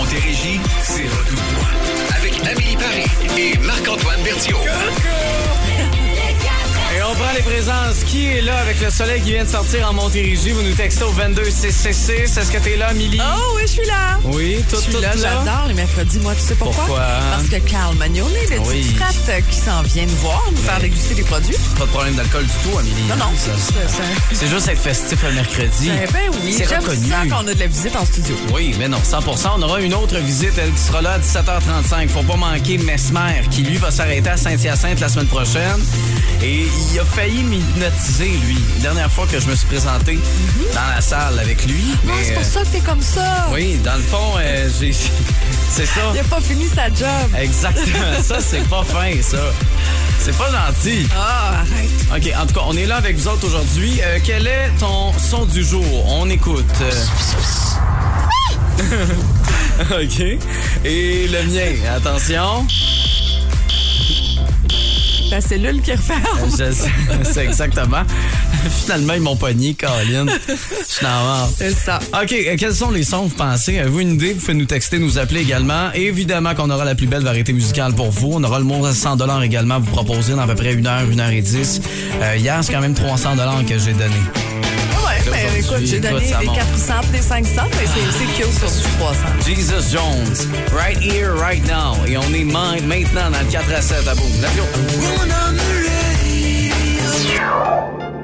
Montérégie, c'est retour. Avec Amélie Paris et Marc-Antoine Berthiaud. Et on prend les présences. Qui est là avec le soleil qui vient de sortir en Montérégie? Vous nous textez au 22666. Est-ce que t'es là, Milly? Oh oui, je suis là. Oui, tout, Je suis tout là, j'adore les mercredis. Moi, tu sais pourquoi? Pourquoi? Parce que Carl Magnoni, le Oui. petit frate euh, qui s'en vient nous voir, nous faire déguster des produits. Pas de problème d'alcool du tout, Amélie. Non, non, c'est juste être festif le mercredi. c'est- Ben oui, C'est reconnu. ça qu'on a de la visite en studio. Oui, mais non, 100% On aura une autre visite, elle qui sera là à 17h35. Faut pas manquer Mesmer, qui lui va s'arrêter à Saint-Hyacinthe la semaine prochaine. Et il a failli m'hypnotiser, lui. La dernière fois que je me suis présenté dans la salle avec lui. Ah, mais, c'est pour ça que t'es comme ça. Oui, dans le fond, euh, j'ai. C'est ça. Il a pas fini sa job. Exactement. ça, c'est pas fin, ça. C'est pas gentil. Ah, arrête. OK, en tout cas, on est là avec vous autres aujourd'hui. Euh, quel est ton son du jour? On écoute. Euh. OK. Et le mien, attention. La cellule qui referme. Je c'est exactement. Finalement, ils m'ont pogné, Colin. Je merde. C'est ça. OK, euh, quels sont les sons, vous pensez? Avez-vous une idée? Vous pouvez nous texter, nous appeler également. Et évidemment qu'on aura la plus belle variété musicale pour vous. On aura le mot à 100 également à vous proposer dans à peu près une heure, une heure et dix. Euh, hier, c'est quand même 300 que j'ai donné. Mais aujourd'hui, écoute, j'ai donné des monte. 400 des 500, mais c'est cute sur du 300. Jesus Jones, right here, right now. Et on est ma- maintenant dans le 4 à 7 à bout.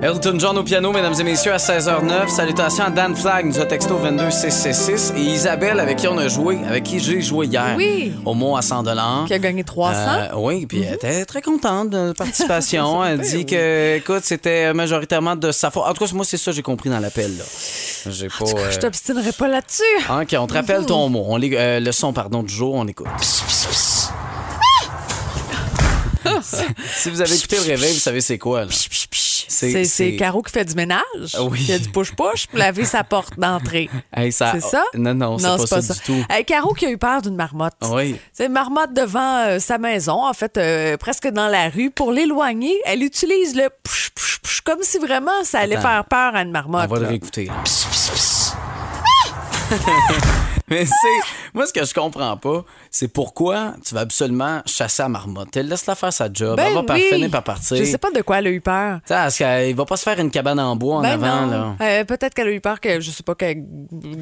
Elton John au piano, mesdames et messieurs, à 16h09. Salutations à Dan Flag, nous a texto 22666. Et Isabelle, avec qui on a joué, avec qui j'ai joué hier. Oui. Au mot à 100 Qui a gagné 300. Euh, oui, puis elle était très contente de participation. elle dit que, écoute, c'était majoritairement de sa faute. En tout cas, moi, c'est ça que j'ai compris dans l'appel. J'ai pas. euh, Je t'obstinerai pas là-dessus. OK, on te rappelle ton mot. On euh, le son, pardon, du jour, on écoute. si vous avez écouté le réveil, vous savez c'est quoi, là. C'est Caro qui fait du ménage, Ah oui. qui a du push-push pour laver sa porte d'entrée. Hey, C'est ça? Non, non, c'est pas, ça, du tout. Hey, Caro qui a eu peur d'une marmotte. Oui. C'est une marmotte devant euh, sa maison, en fait, euh, presque dans la rue. Pour l'éloigner, elle utilise le push, push, push, comme si vraiment ça allait Attends. faire peur à une On marmotte. va le réécouter. Mais c'est. Moi, ce que je comprends pas, c'est pourquoi tu vas absolument chasser la marmotte. Elle laisse-la faire sa job. Ben elle va par- oui. finir par partir. Je sais pas de quoi elle a eu peur. Tu sais, est-ce qu'elle- va pas se faire une cabane en bois en Ben avant, non. là. Euh, Peut-être qu'elle a eu peur que, je sais pas, qu'elle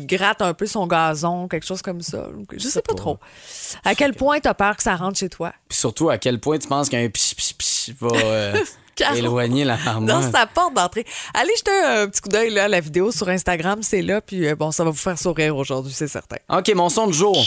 gratte un peu son gazon, quelque chose comme ça. Je sais pas, pas. trop. À quel point t'as peur que ça rentre chez toi? Puis surtout, à quel point tu penses qu'un pis pis pis va euh. éloigner la Dans sa porte d'entrée. Allez jeter un petit coup d'œil à la vidéo sur Instagram, c'est là, puis euh, bon, ça va vous faire sourire aujourd'hui, c'est certain. OK, mon son du jour.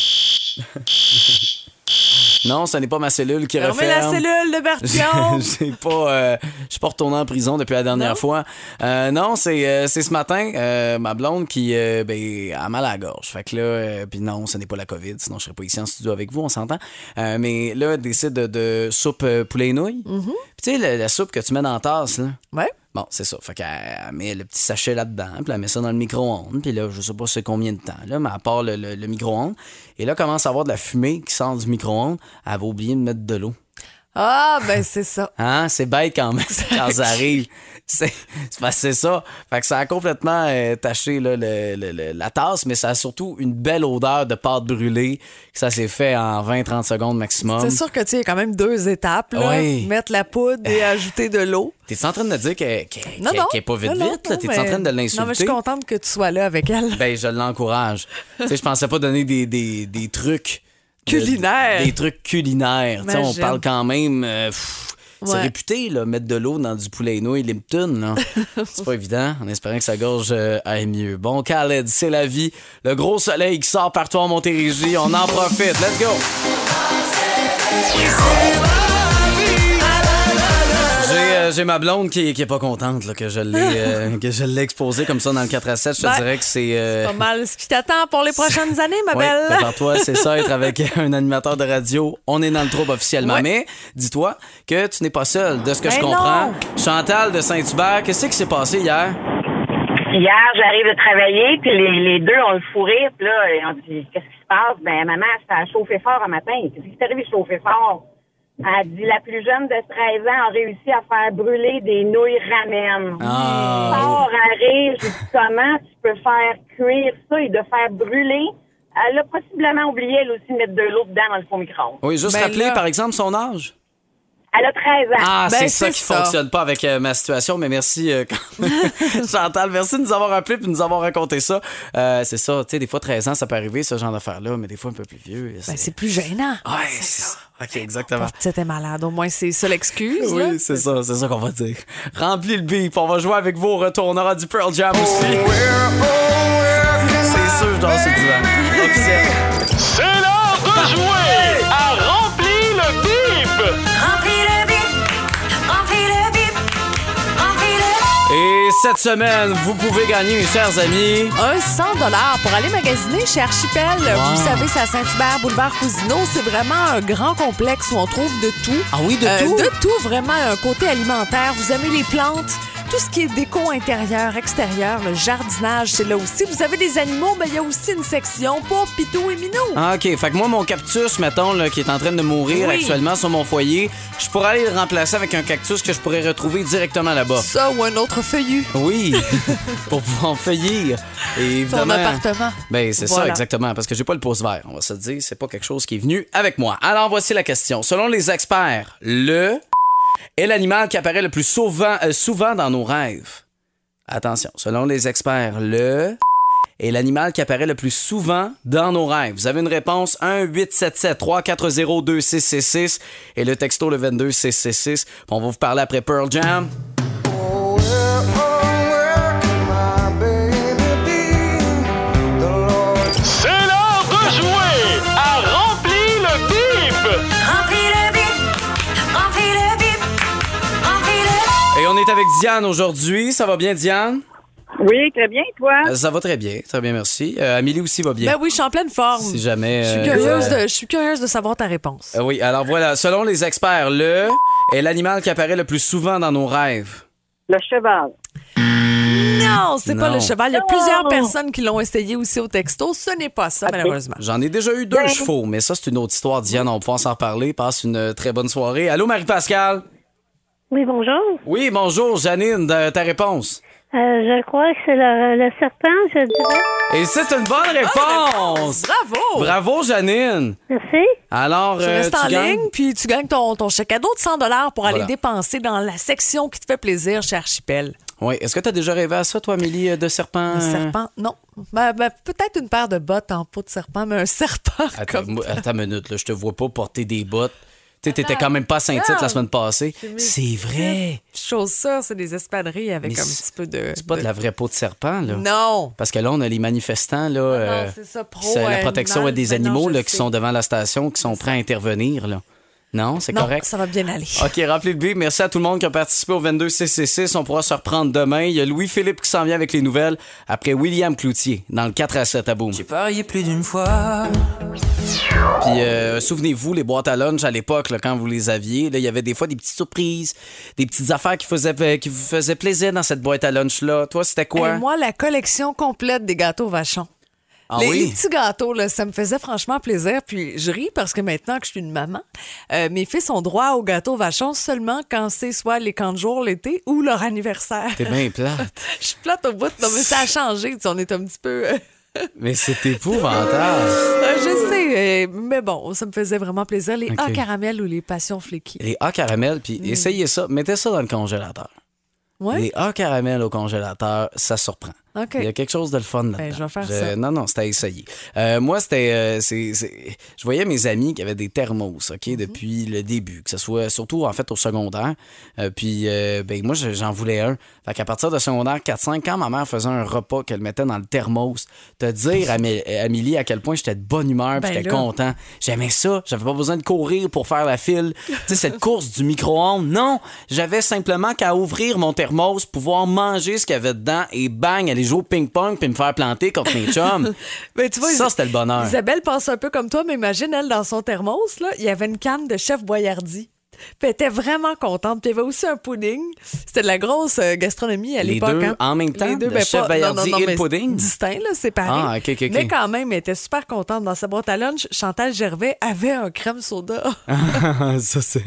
non, ce n'est pas ma cellule qui Fermez la referme. cellule de Bertillon! J'ai pas, euh, je suis pas retourné en prison depuis la dernière Non? fois. Euh, non, c'est euh, c'est ce matin, euh, ma blonde qui ben, a mal à la gorge. Fait que là, puis non, ce n'est pas la COVID, sinon je serais pas ici en studio avec vous, on s'entend. Mais là, elle décide de, de soupe poulet et nouilles. Mm-hmm. Puis tu sais, la, la soupe que tu mets dans la tasse, là. Ouais. Bon, c'est ça. Fait qu'elle elle met le petit sachet là-dedans, puis elle met ça dans le micro-ondes, puis là, je sais pas c'est combien de temps, là, mais à part le micro-ondes, et là, commence à avoir de la fumée qui sort du micro-ondes, elle va oublier de mettre de l'eau. Ah, ben c'est ça. Hein? C'est bête quand même quand ça arrive. C'est c'est ça. Fait que ça a complètement euh, taché là, le- le- le- la tasse, mais ça a surtout une belle odeur de pâte brûlée. que Ça s'est fait en 20-30 secondes maximum. C'est sûr que tu y a quand même deux étapes. Là. Mettre la poudre et ajouter de l'eau. T'es en train de me dire qu'elle non. qu'elle est pas vite Non, vite? T'es en train de Non, mais je suis l'insulter? contente que tu sois là avec elle. Ben, je l'encourage. tu sais, je pensais pas donner des, des, des trucs. Culinaires. Des trucs culinaires. On parle quand même. euh, pff, C'est Ouais. réputé, là, mettre de l'eau dans du poulet et nouilles là. C'est pas évident, en espérant que sa gorge euh, aille mieux. Bon, Khaled, c'est la vie. Le gros soleil qui sort partout en Montérégie, on en profite. Let's go! J'ai euh, j'ai ma blonde qui, qui est pas contente là, que je l'ai euh, que je l'ai exposé comme ça dans le 4 à 7. Je te Ben, dirais que c'est. euh, Pas mal ce qui t'attend pour les prochaines années, ma Ouais, belle. prépare-toi, c'est ça, être avec un animateur de radio. On est dans le trouble officiellement. Ouais. Mais dis-toi que tu n'es pas seul. De ce que je Ben comprends, non. Chantal de Saint-Hubert, qu'est-ce qui s'est passé hier? Hier, j'arrive de travailler, puis les, les deux ont le fou rire, puis là, on dit, qu'est-ce qui se passe? Ben, maman, ça a chauffé fort un matin. Qu'est-ce qui s'est arrivé chauffer fort? Elle dit, la plus jeune de 13 ans a réussi à faire brûler des nouilles ramen. Ah. Fort à rire, comment tu peux faire cuire ça et de faire brûler? Elle a possiblement oublié, elle aussi, de mettre de l'eau dedans dans le faux micro Oui, juste Ben rappeler, là- par exemple, son âge? Elle a 13 ans. Ah, Ben, c'est ça c'est qui ça. fonctionne pas avec euh, ma situation, mais merci euh. Chantal, merci de nous avoir appelé puis de nous avoir raconté ça. Euh, c'est ça, tu sais, des fois 13 ans, ça peut arriver ce genre d'affaires-là, mais des fois un peu plus vieux. Ben, c'est plus gênant. Ouais, c'est ça. OK, exactement. C'était malade. Au moins, c'est ça l'excuse. Oui, c'est ça, c'est ça qu'on va dire. Remplis le bip, on va jouer avec vous au retour. On aura du Pearl Jam aussi. C'est sûr, dans ce divan. Officiel. C'est l'heure de jouer cette semaine, vous pouvez gagner, mes chers amis. Un 100 pour aller magasiner chez Archipel. Vous savez, c'est à Saint-Hubert, boulevard Cousineau. C'est vraiment un grand complexe où on trouve de tout. Ah oui, de Euh, tout? De tout, vraiment. Un côté alimentaire. Vous aimez les plantes? Tout ce qui est déco intérieur, extérieur, le jardinage, c'est là aussi. Vous avez des animaux, mais il y a aussi une section pour Pitou et Minou. Ah, OK. Fait que moi, mon cactus, mettons, là, qui est en train de mourir Oui. actuellement sur mon foyer, je pourrais aller le remplacer avec un cactus que je pourrais retrouver directement là-bas. Ça ou un autre feuillu. Oui, pour pouvoir feuillir. Et Ton appartement. Ben, c'est ça, exactement. Parce que j'ai pas le pouce vert, on va se dire. C'est pas quelque chose qui est venu avec moi. Alors, voici la question. Selon les experts, le est l'animal qui apparaît le plus souvent, euh, souvent dans nos rêves. Attention, selon les experts, le est l'animal qui apparaît le plus souvent dans nos rêves. Vous avez une réponse 1 877 340 2666 et le texto le 22 666. On va vous parler après Pearl Jam. Est avec Diane aujourd'hui. Ça va bien, Diane? Oui, très bien, toi? Euh, Ça va très bien, très bien, merci. Euh, Amélie aussi va bien. Ben oui, je suis en pleine forme. Si jamais. Je suis euh, curieuse, euh, de, je suis curieuse de savoir ta réponse. euh, oui, alors voilà. Selon les experts, le est l'animal qui apparaît le plus souvent dans nos rêves. Le cheval. Non, c'est pas le cheval. Il y a plusieurs personnes qui l'ont essayé aussi au texto. Ce n'est pas ça, malheureusement. J'en ai déjà eu deux chevaux, mais ça, c'est une autre histoire. Diane, on va pouvoir s'en reparler. Passe une très bonne soirée. Allô, Marie-Pascal? Oui, bonjour. Oui, bonjour, Janine, de- ta réponse. Euh, je crois que c'est le, le serpent, je dirais. Et c'est une bonne réponse! Bravo! Bravo, Janine! Merci. Alors, Tu euh, restes en gagnes- ligne, puis tu gagnes ton, ton chèque cadeau de 100 pour aller Voilà. dépenser dans la section qui te fait plaisir chez Archipel. Oui, est-ce que tu as déjà rêvé à ça, toi, Amélie, euh, de serpent? Un euh? serpent, non. Ben, ben, Peut-être une paire de bottes en peau de serpent, mais un serpent Attends, comme attends une minute, là, je te vois pas porter des bottes. Tu sais, t'étais quand même pas à Saint-Tite la semaine passée. C'est vrai. chose ça, c'est des espadrilles avec Mais un petit peu de... C'est pas de la vraie peau de serpent, là. Non! Parce que là, on a les manifestants, là. euh, c'est ça, pro, la protection animal. des Ben non, animaux, là, qui sont devant la station, qui sont prêts à intervenir, là. Non, c'est Non, correct. ça va bien aller. OK, rappelez le but. Merci à tout le monde qui a participé au 22 CCC. On pourra se reprendre demain. Il y a Louis-Philippe qui s'en vient avec les nouvelles après William Cloutier dans le 4 à 7 à Boom. J'ai parié plus d'une fois. Puis euh, souvenez-vous, les boîtes à lunch à l'époque, là, quand vous les aviez, il y avait des fois des petites surprises, des petites affaires qui, faisaient, qui vous faisaient plaisir dans cette boîte à lunch-là. Toi, c'était quoi? Et moi, la collection complète des gâteaux vachons. Ah les, oui? les petits gâteaux, là, ça me faisait franchement plaisir. Puis je ris parce que maintenant que je suis une maman, euh, mes fils ont droit aux gâteaux vachons seulement quand c'est soit les camps de jour l'été ou leur anniversaire. T'es bien plate. Je suis plate au bout. Non, mais ça a changé. Tu sais, on est un petit peu. euh, Mais c'est épouvantable. je sais, euh, mais bon, ça me faisait vraiment plaisir. Les. A caramel ou les passions fléquées. Les A caramel, puis Mm. essayez ça. Mettez ça dans le congélateur. Ouais. Les A caramel au congélateur, ça surprend. Il y a quelque chose de le fun là-dedans. Ben, je vais faire ça. Non, non, c'était à essayer. Euh, moi, c'était. euh, c'est- Je voyais mes amis qui avaient des thermos, OK, Mhm. depuis le début, que ce soit surtout, en fait, au secondaire. Euh, puis, ben, moi, je- j'en voulais un. Fait qu'à partir de secondaire 4-5, quand ma mère faisait un repas qu'elle mettait dans le thermos, te dire, Amé- Amélie, à quel point j'étais de bonne humeur, puis Ben j'étais content. J'aimais ça. J'avais pas besoin de courir pour faire la file. tu sais, cette course du micro-ondes. Non, j'avais simplement qu'à ouvrir mon thermos, pouvoir manger ce qu'il y avait dedans et bang, aller jouer au ping-pong puis me faire planter contre mes chums. Ben, tu vois, ça, c'était le bonheur. Isabelle pense un peu comme toi, mais imagine, elle, dans son thermos, là, il y avait une canne de chef Boyardi. Puis elle était vraiment contente. Puis il y avait aussi un pudding. C'était de la grosse euh, gastronomie à Les l'époque. deux hein. en même temps, Les deux, le ben, chef pas- non, non, non, et le mais pudding? Distinct, là, séparé. Ah. Mais quand même, elle était super contente. Dans sa boîte à lunch, Chantal Gervais avait un crème soda. ça, c'est.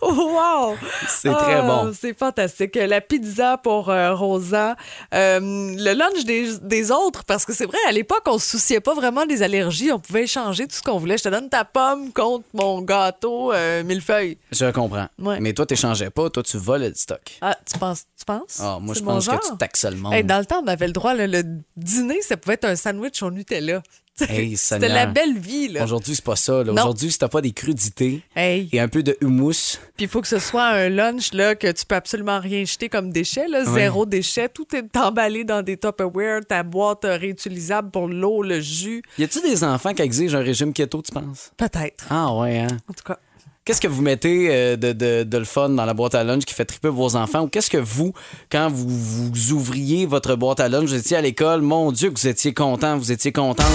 wow! C'est très Ah, bon. C'est fantastique. La pizza pour euh, Rosa. Euh, le lunch des, des autres, parce que c'est vrai, à l'époque, on se souciait pas vraiment des allergies. On pouvait échanger tout ce qu'on voulait. Je te donne ta pomme contre mon gâteau euh, millefeuille. Je comprends. Ouais. Mais toi, t'échangeais pas. Toi, tu voles le stock. Ah, tu penses? Tu penses? Ah, moi, je pense que tu taxes le monde. Hey, dans le temps, on avait le droit. là, le dîner, ça pouvait être un sandwich au Nutella. Hey, C'était la belle vie. Aujourd'hui, c'est pas ça. Aujourd'hui, si t'as pas des crudités Hey. et un peu de houmous, Puis il faut que ce soit un lunch là, que tu peux absolument rien jeter comme déchet. Là, Zéro déchet. Tout est emballé dans des Tupperware, ta boîte réutilisable pour l'eau, le jus. y a-tu des enfants qui exigent un régime keto, tu penses? Peut-être. Ah, ouais, hein? En tout cas. Qu'est-ce que vous mettez euh, de, de- de le fun dans la boîte à lunch qui fait triper vos enfants? Ou qu'est-ce que vous, quand vous, vous ouvriez votre boîte à lunch, vous étiez à l'école, mon Dieu, que vous étiez content, vous étiez contente.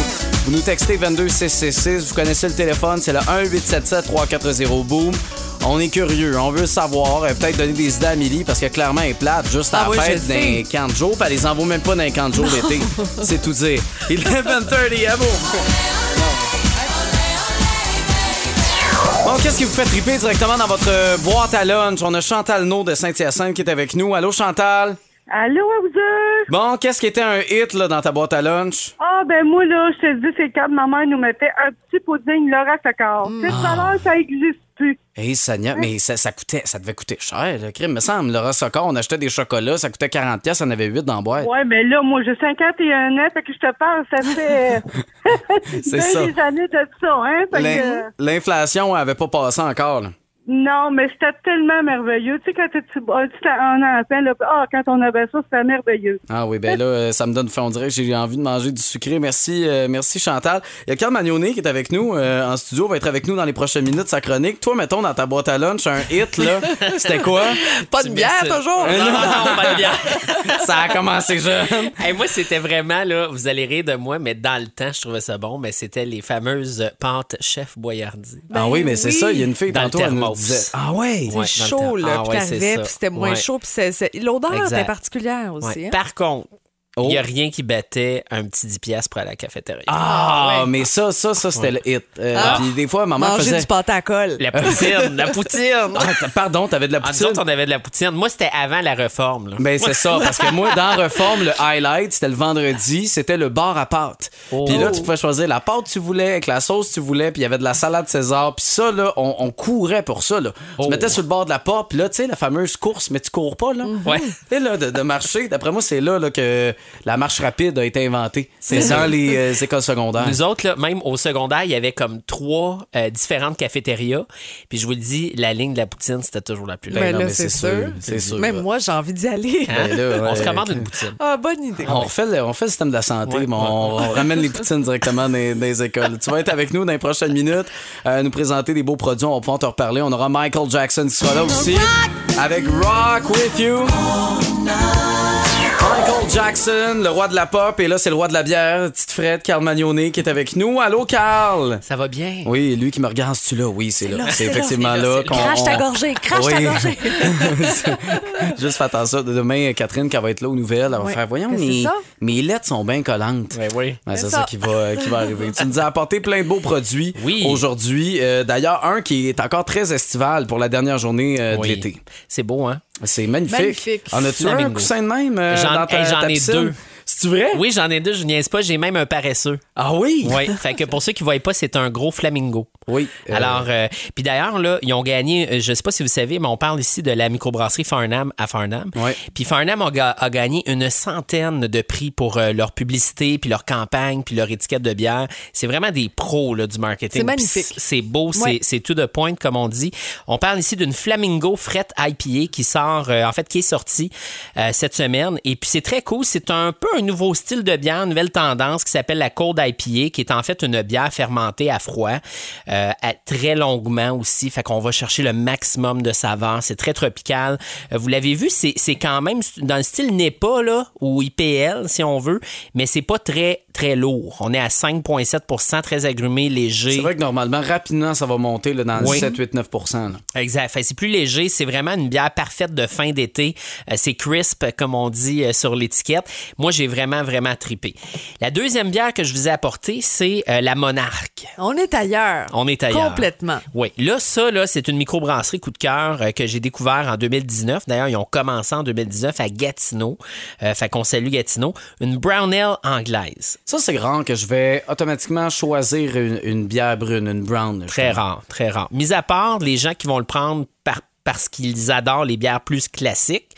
Vous nous textez 22666, vous connaissez le téléphone, c'est le 1-877-340-BOOM. On est curieux, on veut savoir, euh, peut-être donner des idées à Amélie parce que clairement elle est plate juste à Ah la fête d'un camp de jour, puis elle les envoie même pas d'un camp de jour d'été. c'est tout dire. 11h30, à vous. Bon, qu'est-ce qui vous fait triper directement dans votre euh, boîte à lunch? On a Chantal No de Saint-Hyacinthe qui est avec nous. Allô, Chantal? Allô, deux? Bon, qu'est-ce qui était un hit là, dans ta boîte à lunch? Ah, ben moi, là, je te dis, c'est quand ma mère nous mettait un petit pudding Laura Saccord. Mm. Cette valeur, ça existe plus. Hé, Seigneur, mais ça, ça coûtait, ça devait coûter cher, le crime. me semble, Laura Socor, on achetait des chocolats, ça coûtait 40$, pièces, on avait 8 dans la boîte. Ouais, mais là, moi, j'ai 51 ans, fait que je te parle, ça fait C'est bien ça. des années de ça, hein? L'in- que, L'inflation avait pas passé encore. là. Non, mais c'était tellement merveilleux. Tu sais, quand t'es tu un enfant, là, ah, quand on avait ça, c'était merveilleux. Ah oui, ben là, euh, ça me donne faim. On dirait que j'ai envie de manger du sucré. Merci, euh, merci Chantal. Il y a Carl Magnoné qui est avec nous euh, en studio, va être avec nous dans les prochaines minutes, sa chronique. Toi, mettons, dans ta boîte à lunch, un hit, là, c'était quoi? Pas de bière, toujours? Non, non. pas de bière. Ça a commencé jeune. Hey, moi, c'était vraiment, là, vous allez rire de moi, mais dans le temps, je trouvais ça bon, mais c'était les fameuses pâtes Chef Boyardi. ah oui, mais c'est oui. ça, il y a une fille Dans le tantôt. Disait. Ah ouais? Ouais, chaud, là. Ah puis ouais, t'arrivais, puis c'était moins chaud. Puis l'odeur était particulière aussi. Hein. Par contre, il Oh. n'y a rien qui battait un petit 10 piastres pour aller à la cafétéria. Ah, mais ça, ça, ça, c'était le hit. Euh, Ah. Puis des fois, maman Manger faisait. du pâté à colle. La poutine, la poutine. Ah, pardon, t'avais de la En poutine? on avait de la poutine. Moi, c'était avant la réforme. là. Ben c'est ça, parce que moi, dans Reforme, le highlight, c'était le vendredi, c'était le bar à pâtes. Oh. Puis là, tu pouvais choisir la pâte que tu voulais, avec la sauce que tu voulais, puis il y avait de la salade César. Puis ça, là, on, on courait pour ça, là. Tu Oh. mettais sur le bord de la porte, puis là, tu sais, la fameuse course, mais tu cours pas, là. Ouais. Tu sais, là, de, de marcher, d'après moi, c'est là, là que la marche rapide a été inventée. C'est ça. dans les euh, écoles secondaires. Nous autres, là, même au secondaire, il y avait comme trois euh, différentes cafétérias. Puis je vous le dis, la ligne de la poutine, c'était toujours la plus longue. Ben c'est sûr. sûr, c'est sûr. Même moi, j'ai envie d'y aller. Hein? Ben là, On se commande une poutine. Ah, bonne idée. On refait, le, on fait le système de la santé, Ouais, mais on, on ramène les poutines directement dans, les- dans les écoles. Tu vas être avec nous dans les prochaines minutes, euh, nous présenter des beaux produits. On va pouvoir te reparler. On aura Michael Jackson qui sera là aussi, avec Rock With You. Michael Jackson, le roi de la pop, et là, c'est le roi de la bière, petite Fred, Carl Magnoné, qui est avec nous. Allô, Carl? Ça va bien? Oui, lui qui me regarde, c'est-tu là? Oui, c'est là. C'est c'est effectivement c'est là, là. c'est là. qu'on- Crache ta gorgée, crache ta Oui. gorgée. Juste fais attention. Demain, Catherine, qui va être là aux nouvelles, elle va faire Voyons, Mais c'est mes, mes lettres sont bien collantes. Oui, oui. Ouais, c'est C'est ça, ça. qui, va, qui va arriver. tu nous as apporté plein de beaux produits Oui. aujourd'hui. Euh, D'ailleurs, un qui est encore très estival pour la dernière journée euh, de Oui. l'été. C'est beau, hein? C'est magnifique. Magnifique. En as-tu un coussin de même euh, J'en- dans ta, hey, j'en ta ai deux. C'est-tu vrai? Oui, j'en ai deux, je niaise pas. J'ai même un paresseux. Ah oui? Oui. fait que pour ceux qui ne voient pas, c'est un gros flamingo. Oui. euh, Alors, euh, puis d'ailleurs, là, ils ont gagné, euh, je sais pas si vous savez, mais on parle ici de la microbrasserie Farnham à Farnham. Ouais. Puis Farnham a, ga- a gagné une centaine de prix pour euh, leur publicité, puis leur campagne, puis leur étiquette de bière. C'est vraiment des pros là, du marketing. C'est magnifique. C'est beau, c'est- Ouais. c'est tout de point, comme on dit. On parle ici d'une Flamingo Fret IPA qui sort, euh, en fait, qui est sortie euh, cette semaine. Et puis c'est très cool. C'est un peu un nouveau style de bière, une nouvelle tendance qui s'appelle la Cold IPA, qui est en fait une bière fermentée à froid, euh, à très longuement aussi. Fait qu'on va chercher le maximum de saveur. C'est très tropical. Euh, vous l'avez vu, c'est c'est quand même dans le style NEPA, là, ou IPL, si on veut, mais c'est pas très, très lourd. On est à 5,7% très agrumé, léger. C'est vrai que normalement, rapidement, ça va monter là, dans Oui. le 7, 8, 9 là. Exact. Fait que c'est plus léger. C'est vraiment une bière parfaite de fin d'été. Euh, c'est crisp, comme on dit euh, sur l'étiquette. Moi, j'ai vraiment, vraiment tripé. La deuxième bière que je vous ai apportée, c'est euh, la Monarque. On est ailleurs. On est ailleurs. Complètement. Oui. Là, ça, là, c'est une microbrasserie coup de cœur euh, que j'ai découvert en 2019. D'ailleurs, ils ont commencé en 2019 à Gatineau. Euh, fait qu'on salue Gatineau. Une brown ale anglaise. Ça, c'est rare que je vais automatiquement choisir une, une bière brune, une brown. Très rare, très rare. Mis à part les gens qui vont le prendre par- parce qu'ils adorent les bières plus classiques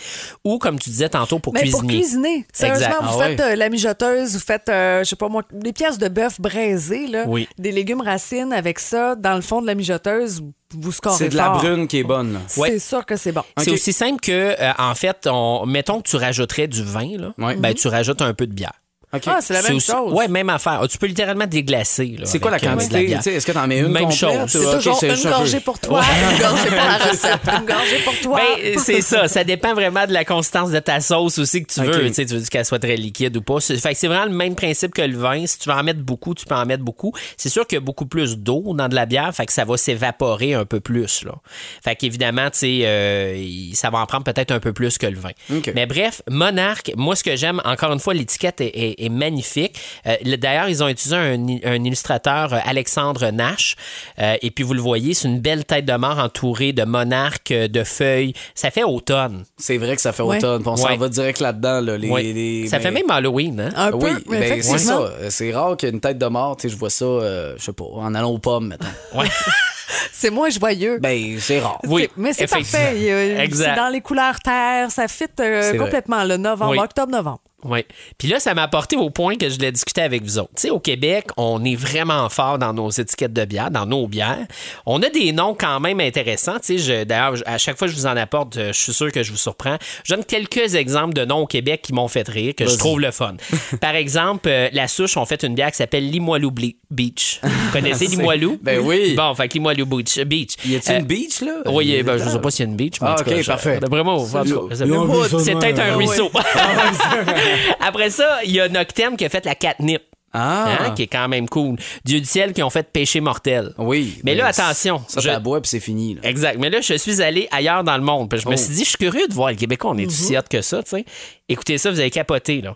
ou, comme tu disais tantôt, pour Mais pour cuisiner. cuisiner, sérieusement, vous Ah faites euh, la mijoteuse, vous faites, euh, je sais pas moi, des pièces de bœuf braisées, là, Oui. des légumes racines avec ça dans le fond de la mijoteuse, vous scorez C'est de la fort. brune qui est bonne. C'est sûr que c'est bon. C'est aussi simple que, euh, en fait, on, mettons que tu rajouterais du vin, là, ben, tu rajoutes un peu de bière. Ah, c'est la même aussi- chose. Ouais, même affaire. Ah, Tu peux littéralement déglacer. là, C'est quoi la euh, de quantité? Est-ce que t'en mets une Même complète? chose. C'est toujours c'est une gorgée pour toi, une gorgée pour la recette, une gorgée pour toi. Ben, c'est ça. Ça dépend vraiment de la consistance de ta sauce aussi que tu veux. Tu veux qu'elle soit très liquide ou pas. C'est- Fait que c'est vraiment le même principe que le vin. Si tu veux en mettre beaucoup, tu peux en mettre beaucoup. C'est sûr qu'il y a beaucoup plus d'eau dans de la bière, fait que ça va s'évaporer un peu plus. Là. Fait qu'évidemment, tu sais, euh, ça va en prendre peut-être un peu plus que le vin. Mais bref, Monarque, moi, ce que j'aime, encore une fois, l'étiquette est, est- est magnifique. Euh, le- D'ailleurs, ils ont utilisé un, un illustrateur, euh, Alexandre Nash. Euh, et puis, vous le voyez, c'est une belle tête de mort entourée de monarques, de feuilles. Ça fait automne. C'est vrai que ça fait Ouais. automne. On s'en Ouais. va direct là-dedans. Là, les, ça fait même Halloween, hein? Un peu, Oui, mais ben, c'est effectivement. ça. C'est rare qu'une tête de mort, tu sais, je vois ça, euh, je sais pas, en allant aux pommes. Ouais. C'est moins joyeux. Ben, c'est rare. Oui, mais c'est parfait. C'est dans les couleurs terre, ça fit euh, complètement le novembre, Oui. octobre-novembre. Oui. Puis là, ça m'a apporté au point que je l'ai discuté avec vous autres. Tu sais, au Québec, on est vraiment fort dans nos étiquettes de bière, dans nos bières. On a des noms quand même intéressants. Tu sais, d'ailleurs, à chaque fois que je vous en apporte, euh, je suis sûr que je vous surprends. Je donne quelques exemples de noms au Québec qui m'ont fait rire, que je trouve le fun. Par exemple, euh, la souche, on fait une bière qui s'appelle Limoilou Beach. Vous connaissez Limoilou? Ben oui. Bon, fait que Limoilou Beach. beach. Y a-t-il Euh, une beach, là? Oui, ben, je sais pas s'il y a une beach, mais Ah, en tout cas, ok, je- parfait. De c'est peut-être un Ah, ruisseau. Après ça, il y a Noctem qui a fait la catnip. Ah. hein, qui est quand même cool. Dieu du ciel qui ont fait péché mortel. Oui. Mais là, attention. Ça, je- bois, puis c'est fini. Là. Exact. Mais là, je suis allé ailleurs dans le monde. Puis je me Oh. suis dit, je suis curieux de voir le Québécois, on est aussi hot que ça, tu sais. Écoutez ça, vous avez capoté, là.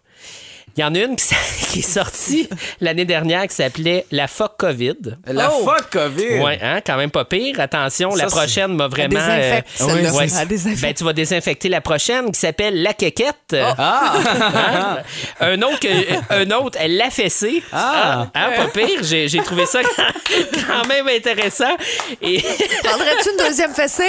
Il y en a une qui, est sortie l'année dernière qui s'appelait la fuck COVID. La Oh. fuck COVID! Ouais, hein, quand même pas pire. Attention, Ça, la prochaine m'a vraiment. désinfecte, euh, celle-là. ouais. Elle désinfecte. Ben, tu vas désinfecter la prochaine qui s'appelle la quéquette. Ah! Hein? un autre, que- un autre, elle l'a fessé. Ah. Hein, pas pire. J'ai j'ai trouvé ça quand même intéressant. Et, Prendrais-tu une deuxième fessée?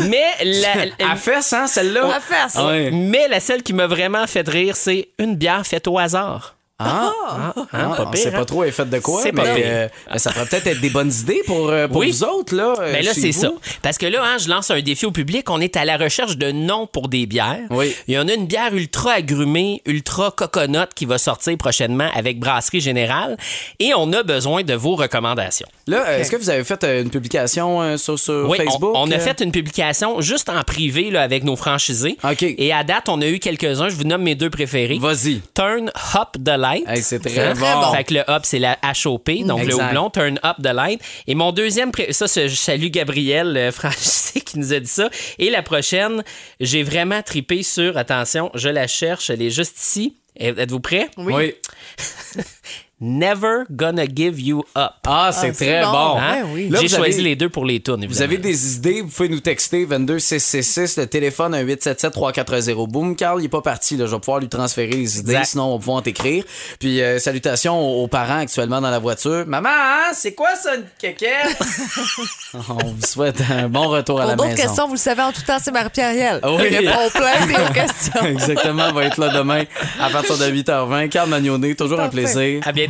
mais la, À fesse, hein, celle-là? À fesse. Ouais. mais la seule qui m'a vraiment fait rire, c'est une bière faite au hasard. Ah! Hein, Ah, pas on pire, sait hein? pas trop elle est faite de quoi, C'est mais pas pire. euh, ben, ça pourrait peut-être être des bonnes idées pour, euh, pour Oui. vous autres. Là, euh, Ben là, c'est ça. Parce que là, hein, je lance un défi au public. On est à la recherche de noms pour des bières. Oui. Il y en a une bière ultra agrumée, ultra coconut qui va sortir prochainement avec Brasserie Générale. Et on a besoin de vos recommandations. Là, est-ce que vous avez fait une publication sur, sur Oui, on- Facebook? on, a fait une publication juste en privé là, avec nos franchisés. OK. Et à date, on a eu quelques-uns. Je vous nomme mes deux préférés. Vas-y. Turn Hop the Light. Hey, c'est très Hein? bon. Fait que le hop, c'est la HOP, donc le Exact. houblon, Turn Up the Light. Et mon deuxième, pré- ça, je salue Gabriel euh, Franchisé qui nous a dit ça. Et la prochaine, j'ai vraiment tripé sur, attention, je la cherche, elle est juste ici. Êtes-vous prêts? Oui. Never Gonna Give You Up. Ah, c'est très bon. Hein? Ben oui. J'ai choisi avez- les deux pour les tunes, Vous avez des idées, vous pouvez nous texter 22666, le téléphone un 877-340. Boum, Carl, il est pas parti. Là. Je vais pouvoir lui transférer les idées, Exact. sinon on va pouvoir t'écrire. Puis euh, salutations aux, aux parents actuellement dans la voiture. Maman, hein, c'est quoi ça, une quéquette? on vous souhaite un bon retour à Pour la d'autres maison. questions, vous le savez, en tout temps, c'est Marie-Pierre. Ah oui. Il répond plein aux questions. Exactement, on va être là demain à partir de 8h20. Carl Magnonet, toujours un plaisir. À bientôt,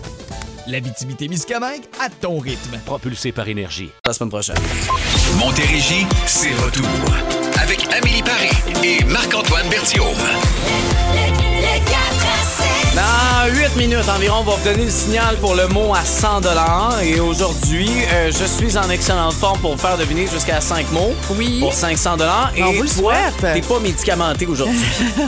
L'Abitibi-Témiscamingue à ton rythme. Propulsé par énergie. La semaine prochaine. Montérégie, c'est retour. Avec Amélie Paris et Marc-Antoine Berthiaume. Dans 8 minutes environ, on va vous donner le signal pour le mot à 100 Et aujourd'hui, euh, je suis en excellente forme pour vous faire deviner jusqu'à 5 mots Oui. pour 500 Et On vous le toi, souhaite. t'es pas médicamenté aujourd'hui.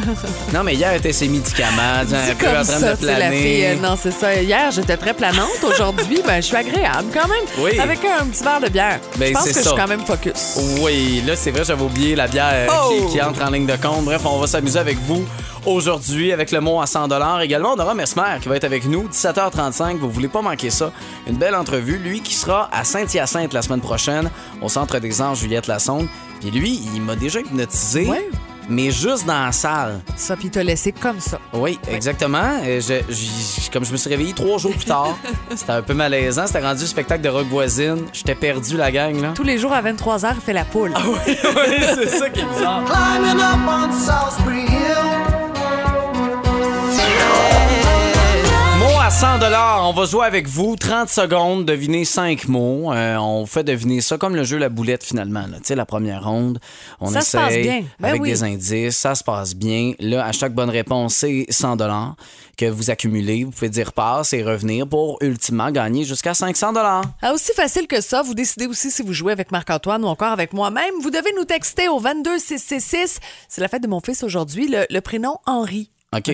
non, mais hier, était ses médicaments, un peu en comme train ça, de sais, la planer. fille. euh, non, c'est ça. Hier, j'étais très planante. Aujourd'hui, ben, je suis agréable quand même. Oui. Avec un petit verre de bière. Ben, je pense que je suis quand même focus. Oui, là, c'est vrai, j'avais oublié la bière Oh! qui, qui entre en ligne de compte. Bref, on va s'amuser avec vous aujourd'hui avec le mot à 100 Également, on aura Mesmer qui va être avec nous, 17h35. Vous voulez pas manquer ça. Une belle entrevue. Lui qui sera à Saint-Hyacinthe la semaine prochaine, au Centre des Anges Juliette Lassonde. Puis lui, il m'a déjà hypnotisé, Ouais. mais juste dans la salle. Ça, puis t'a laissé comme ça. Oui, exactement. Je- je- comme je me suis réveillé trois jours plus tard, c'était un peu malaisant. C'était rendu spectacle de rock voisine. J'étais perdu, la gang, là. Tous les jours à 23h, il fait la poule. oui, c'est ça qui est bizarre. Mot à 100 On va jouer avec vous. 30 secondes, deviner 5 mots. Euh, on fait deviner ça comme le jeu La Boulette, finalement. Tu sais, la première ronde, on Ça se essaye passe bien. Ben avec oui. des indices. Ça se passe bien. Là, à chaque bonne réponse, c'est 100 que vous accumulez. Vous pouvez dire passe et revenir pour ultimement gagner jusqu'à 500 Ah, aussi facile que ça, vous décidez aussi si vous jouez avec Marc-Antoine ou encore avec moi-même. Vous devez nous texter au 22666. C'est la fête de mon fils aujourd'hui. Le, le prénom Henri. OK?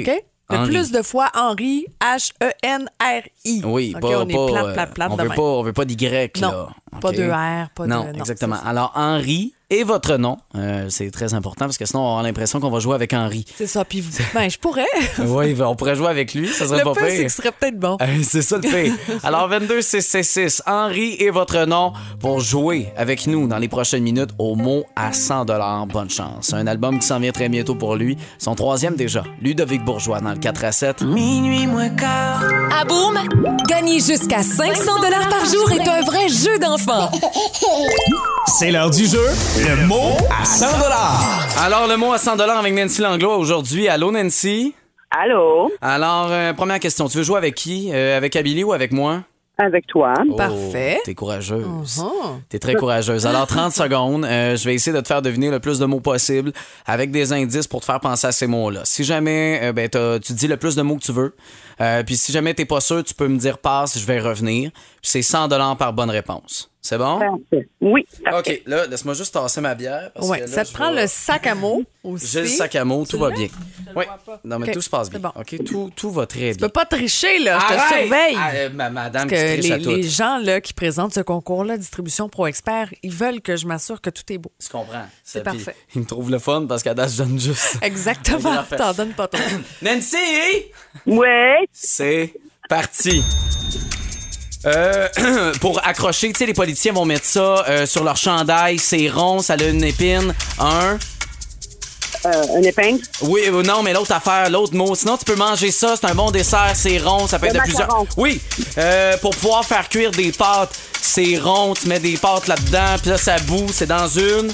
Le plus de fois Henri, H-E-N-R-I. Oui, OK, pas, on est pas, plate, euh, plate, plate on veut pas, on veut pas d'Y, là. Non, pas de R, pas de- Non, non, exactement. Alors, Henri et votre nom, euh, c'est très important parce que sinon, on va avoir l'impression qu'on va jouer avec Henri. C'est ça. Puis, vous- ben, je pourrais. oui, on pourrait jouer avec lui, ça serait Le pas pire, c'est que ce serait peut-être bon. Euh, C'est ça le pire. Alors, 22 666 Henri et votre nom pour jouer avec nous dans les prochaines minutes au mot à 100 Bonne chance. Un album qui s'en vient très bientôt pour lui. Son troisième déjà. Ludovic Bourgeois dans le 4 à 7. Minuit moins quart. À Boom, gagner jusqu'à 500 dollars par jour est un vrai jeu d'enfant. C'est l'heure du jeu, le mot à 100 Alors, le mot à 100 avec Nancy Langlois aujourd'hui. Allô, Nancy? Allô? Alors, euh, première question. Tu veux jouer avec qui? Euh, avec Abilly ou avec moi? Avec toi. Oh, Parfait. T'es courageuse. Mhm. T'es très courageuse. Alors, 30 secondes. euh, je vais essayer de te faire deviner le plus de mots possible avec des indices pour te faire penser à ces mots-là. Si jamais euh, ben, tu dis le plus de mots que tu veux, euh, puis si jamais t'es pas sûr, tu peux me dire passe, je vais revenir. Puis c'est 100 par bonne réponse. C'est bon? Parfait. Oui. parfait. OK, là, laisse-moi juste tasser ma bière. parce Ouais, que là, ça te je prend le sac à mots aussi. J'ai le sac à mots, tout va bien. Oui. Non, mais tout se passe bien. bon. OK, tout, tout va très Tu bien. peux pas tricher, là. Je te Arrête! surveille. Ah, euh, ma- madame Parce que qui triche à les, tout. les gens là, qui présentent ce concours-là, Distribution Pro Expert, ils veulent que je m'assure que tout est beau. Tu comprends? C'est parfait. Ils me trouvent le fun parce qu'à date, je donne juste. Exactement. T'en donnes pas trop. Nancy! Ouais. C'est parti. Euh, pour accrocher, tu sais, les politiciens vont mettre ça euh, sur leur chandail. C'est rond, ça a une épine. Un. Euh, une épingle? Oui, euh, non, mais l'autre affaire, l'autre mot. Sinon, tu peux manger ça. C'est un bon dessert. C'est rond. Ça peut Le être de plusieurs. Oui. Euh, pour pouvoir faire cuire des pâtes, c'est rond. Tu mets des pâtes là-dedans. Puis là, ça boue. C'est dans une.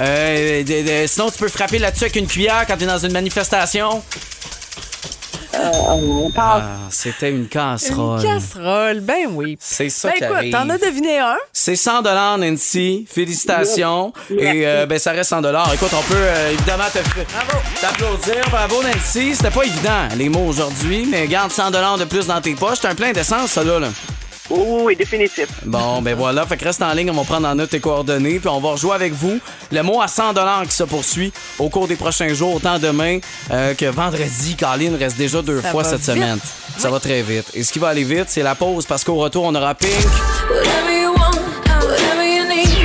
Euh, de- de- sinon, tu peux frapper là-dessus avec une cuillère quand t'es dans une manifestation. Euh. Ah, C'était une casserole. Une casserole, ben oui. C'est ça Ben qui écoute, arrive. t'en as deviné un? C'est 100 Nancy. Félicitations. Merci. Et euh, ben, ça reste 100 Écoute, on peut euh, évidemment te f- t'applaudir. Bravo, Nancy. C'était pas évident, les mots aujourd'hui, mais garde 100 de plus dans tes poches. T'as un plein d'essence, ça, là. là. Oh, oui, définitif. Bon, ben voilà. Fait que reste en ligne. On va prendre en note tes coordonnées, puis on va rejouer avec vous. Le mot à 100 qui se poursuit au cours des prochains jours, autant demain euh, que vendredi. Colin reste déjà deux Ça fois cette vite. semaine. Ça va très vite. Et ce qui va aller vite, c'est la pause, parce qu'au retour, on aura Pink.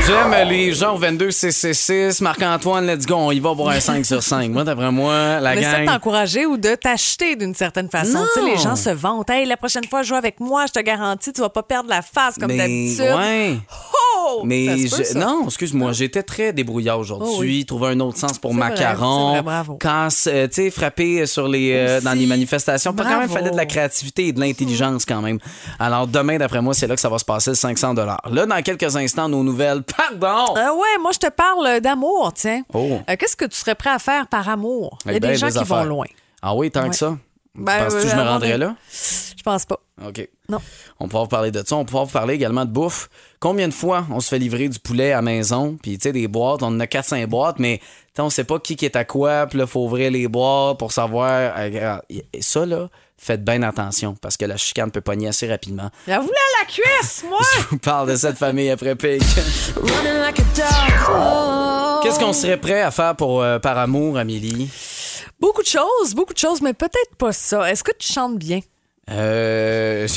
J'aime les gens au 22 CC6. Marc-Antoine, let's go. On y va pour un 5 sur 5. Moi, d'après moi, la Mais ça de gang. t'encourager ou de t'acheter d'une certaine façon. Non. Tu sais, les gens se vantent. Hey, la prochaine fois, joue avec moi, je te garantis, tu vas pas perdre la face comme Mais, d'habitude. ouais. Oh! Mais Ça se peut, je- ça. non, excuse-moi, j'étais très débrouillard aujourd'hui. Oh oui. Trouver un autre sens pour C'est vrai, macaron. c'est vrai, bravo. Quand, euh, tu sais, frapper sur les, euh, dans Aussi. les manifestations. Pas quand même, Bravo. fallait de la créativité et de l'intelligence quand même. Alors demain, d'après moi, c'est là que ça va se passer le 500 Là, dans quelques instants, nos nouvelles. Pardon! Euh, ouais, moi, je te parle d'amour, tiens. Oh. Euh, Qu'est-ce que tu serais prêt à faire par amour? Il y a Eh ben, des gens qui affaires. vont loin. Ah oui, tant que ça? Ben, Penses-tu que euh, je me à mon rendrais là? Je pense pas. OK. Non. On pouvoir vous parler de ça. On pouvoir vous parler également de bouffe. Combien de fois on se fait livrer du poulet à maison? Puis, tu sais, des boîtes, on en a 4-5 boîtes, mais on sait pas qui qui est à quoi. Puis là, il faut ouvrir les boîtes pour savoir. euh, Et ça, là, faites bien attention parce que la chicane peut pogner assez rapidement. La voulais à la cuisse, moi! Je vous parle de cette famille après Pig. Running like a dog. Oh. Qu'est-ce qu'on serait prêt à faire pour, euh, par amour, Amélie? Beaucoup de choses, beaucoup de choses, mais peut-être pas ça. Est-ce que tu chantes bien? Euh.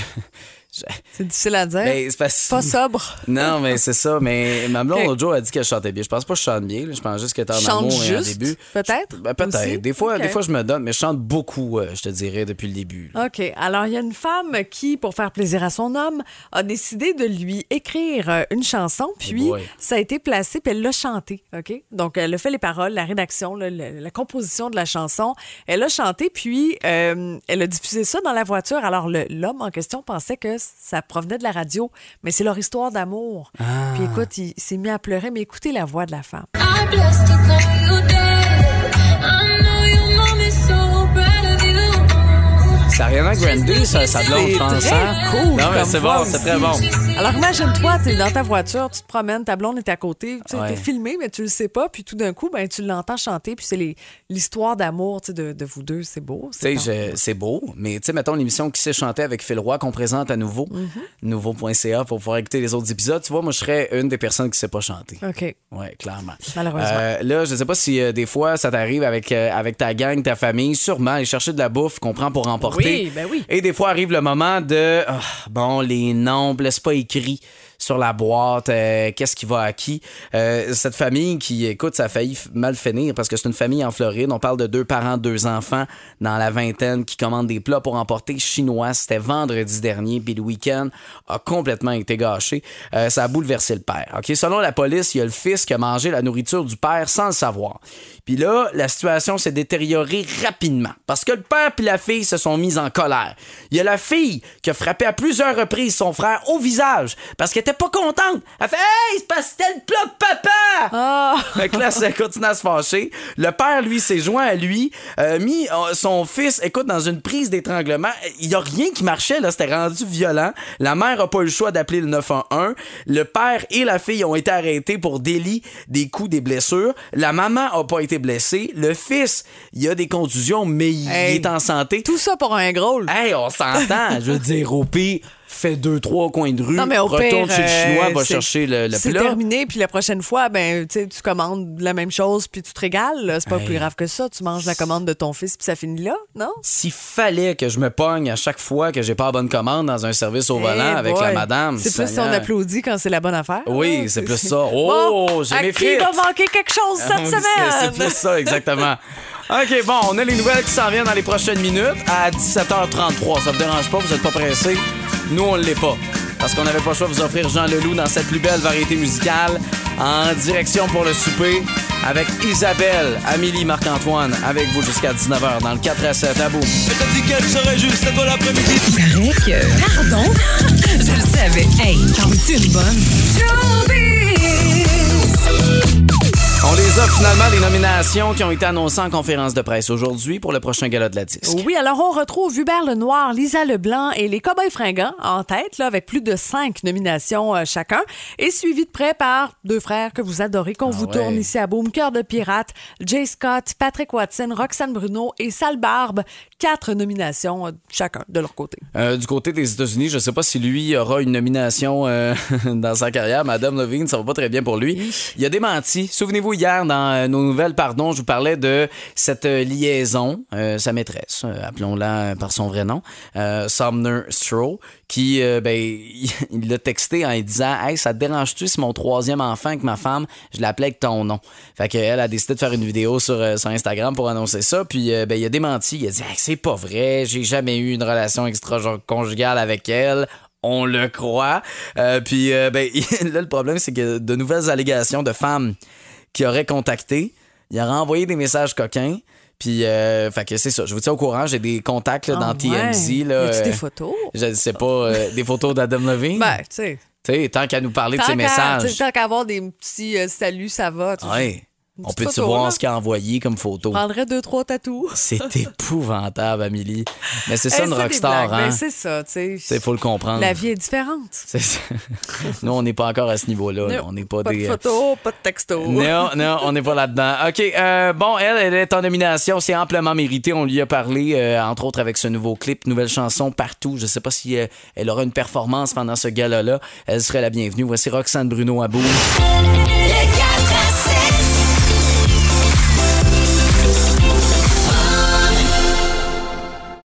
C'est difficile à dire. Ben, parce- Pas sobre. Non, mais c'est ça. Mais ma blonde, l'autre jour, a dit que je chantais bien. Je pense pas que je chante bien. là. Je pense juste que t'es en amour et en juste, début. peut-être? Ben, peut-être. Des fois, des fois, je me donne, mais je chante beaucoup, euh, je te dirais, depuis le début. là. OK. Alors, il y a une femme qui, pour faire plaisir à son homme, a décidé de lui écrire euh, une chanson, puis boy. ça a été placé, puis elle l'a chanté. OK? Donc, elle a fait les paroles, la rédaction, la composition de la chanson. Elle a chanté, puis euh, elle a diffusé ça dans la voiture. Alors, l'homme en question pensait que ça provenait de la radio, mais c'est leur histoire d'amour. Ah. Puis écoute, il, il s'est mis à pleurer, mais écoutez la voix de la femme. I'm C'est Ariana Grande, ça, ça blonde, je pense. hein? cool Non, mais c'est bon, c'est très bon. Alors imagine-toi, tu es dans ta voiture, tu te promènes, ta blonde est à côté, tu sais, Ouais. t'es filmé, mais tu le sais pas, puis tout d'un coup, ben, tu l'entends chanter, puis c'est les- l'histoire d'amour tu sais, de, de vous deux, c'est beau. Tu c'est sais, je- c'est beau, mais tu sais, mettons l'émission qui s'est chantée avec Phil Roy qu'on présente à nouveau, Mm-hmm. nouveau.ca pour pouvoir écouter les autres épisodes. Tu vois, moi, je serais une des personnes qui sait pas chanter. OK. Ouais, clairement. Malheureusement. Euh, là, je sais pas si euh, des fois ça t'arrive avec, euh, avec ta gang, ta famille, sûrement aller chercher de la bouffe qu'on prend pour emporter. Oui, ben oui. Et des fois arrive le moment de ah, bon, les noms, laisse pas écrit sur la boîte, euh, qu'est-ce qui va à qui. Euh, cette famille qui, écoute, ça a failli mal finir parce que c'est une famille en Floride. On parle de deux parents, deux enfants dans la vingtaine qui commandent des plats pour emporter chinois. C'était vendredi dernier, puis le week-end a complètement été gâché. Euh, ça a bouleversé le père. Ok, Selon la police, il y a le fils qui a mangé la nourriture du père sans le savoir. Puis là, la situation s'est détériorée rapidement parce que le père puis la fille se sont mis en colère. Il y a la fille qui a frappé à plusieurs reprises son frère au visage parce qu'elle était pas contente. Elle fait Hey, c'est parce que c'était le plat de papa! Ah! Fait que là, ça continue à se fâcher. Le père, lui, s'est joint à lui, euh, mis euh, son fils, écoute, dans une prise d'étranglement. Il y a rien qui marchait, là. C'était rendu violent. La mère a pas eu le choix d'appeler le 911. Le père et la fille ont été arrêtés pour délit des coups, des blessures. La maman a pas été blessée. Le fils, il a des contusions, mais il Hey. est en santé. Tout ça pour un gros. Hey, on s'entend. Je veux dire, au pire, fait deux, trois coins de rue, Non, mais au retourne pire, chez le Chinois, euh, va c'est- chercher le, le C'est terminé, puis la prochaine fois, ben, tu commandes la même chose, puis tu te régales. C'est pas Hey. plus grave que ça. Tu manges la commande de ton fils, puis ça finit là, non? S'il fallait que je me pogne à chaque fois que j'ai pas la bonne commande dans un service au volant Eh avec boy. la madame. C'est plus si on applaudit quand c'est la bonne affaire. Oui, c'est plus ça. Oh, j'ai mes qui frites. va manquer quelque chose cette semaine? c'est- C'est plus ça, exactement. OK, bon, on a les nouvelles qui s'en viennent dans les prochaines minutes à 17h33. Ça vous dérange pas, vous êtes pas pressés. Nous, on l'est pas. Parce qu'on n'avait pas le choix de vous offrir Jean Leloup dans cette plus belle variété musicale en direction pour le souper avec Isabelle, Amélie, Marc-Antoine, avec vous jusqu'à 19h dans le 4 à 7 à bout. T'as dit qu'elle serait juste à toi l'après-midi. Il paraît que. Pardon? Je le savais. Hey, t'en veux-tu une bonne? A finalement les nominations qui ont été annoncées en conférence de presse aujourd'hui pour le prochain gala de la disque. Oui, alors on retrouve Hubert Lenoir, Lisa Leblanc et les Cowboys fringants en tête, là, avec plus de cinq nominations euh, chacun, et suivi de près par deux frères que vous adorez, qu'on vous ouais. tourne ici à Boom, Cœur de Pirate, Jay Scott, Patrick Watson, Roxane Bruno et Sal Barbe. Quatre nominations euh, chacun de leur côté. Euh, du côté des États-Unis, je sais pas si lui aura une nomination dans sa carrière. Madame Levine, ça va pas très bien pour lui. Il a démenti. Souvenez-vous, hier, dans euh, nos nouvelles, pardon, je vous parlais de cette euh, liaison, euh, sa maîtresse, appelons-la par son vrai nom, Sumner Stroh, qui, ben, il l'a texté en lui disant Hey, ça te dérange-tu si mon troisième enfant avec ma femme, je l'appelais avec ton nom? Fait qu'elle a décidé de faire une vidéo sur, sur Instagram pour annoncer ça. Puis, ben, il a démenti. Il a dit Hey, c'est pas vrai, j'ai jamais eu une relation extra-conjugale avec elle. On le croit. Puis, ben, là, le problème, c'est que de nouvelles allégations de femmes qui auraient contacté, il a renvoyé des messages coquins. Puis, euh, fait que c'est ça. Je vous tiens au courant. J'ai des contacts là, dans Ah TMZ. ouais. Là, des euh, photos? Je ne sais pas. euh, des photos d'Adam Levine? Ben, tu sais. Tu sais, tant qu'à nous parler de ses messages. Tant qu'à avoir des petits euh, saluts, ça va. Ouais. On peut-tu photo, voir là. ce qu'il a envoyé comme photo? Je prendrais deux, trois tatous. C'est épouvantable, Amélie. Mais c'est ça Hey, une rockstar, hein? Ben, c'est ça, tu sais. Il faut le comprendre. La vie est différente. C'est ça. Nous, on n'est pas encore à ce niveau-là. On n'est pas, Pas des. de photos, pas de textos. Non, non, on n'est pas là-dedans. OK, euh, bon, elle, elle est en nomination. C'est amplement mérité. On lui a parlé, euh, entre autres, avec ce nouveau clip, nouvelle chanson partout. Je sais pas si euh, elle aura une performance pendant ce gala-là. Elle serait la bienvenue. Voici Roxane Bruno à bout.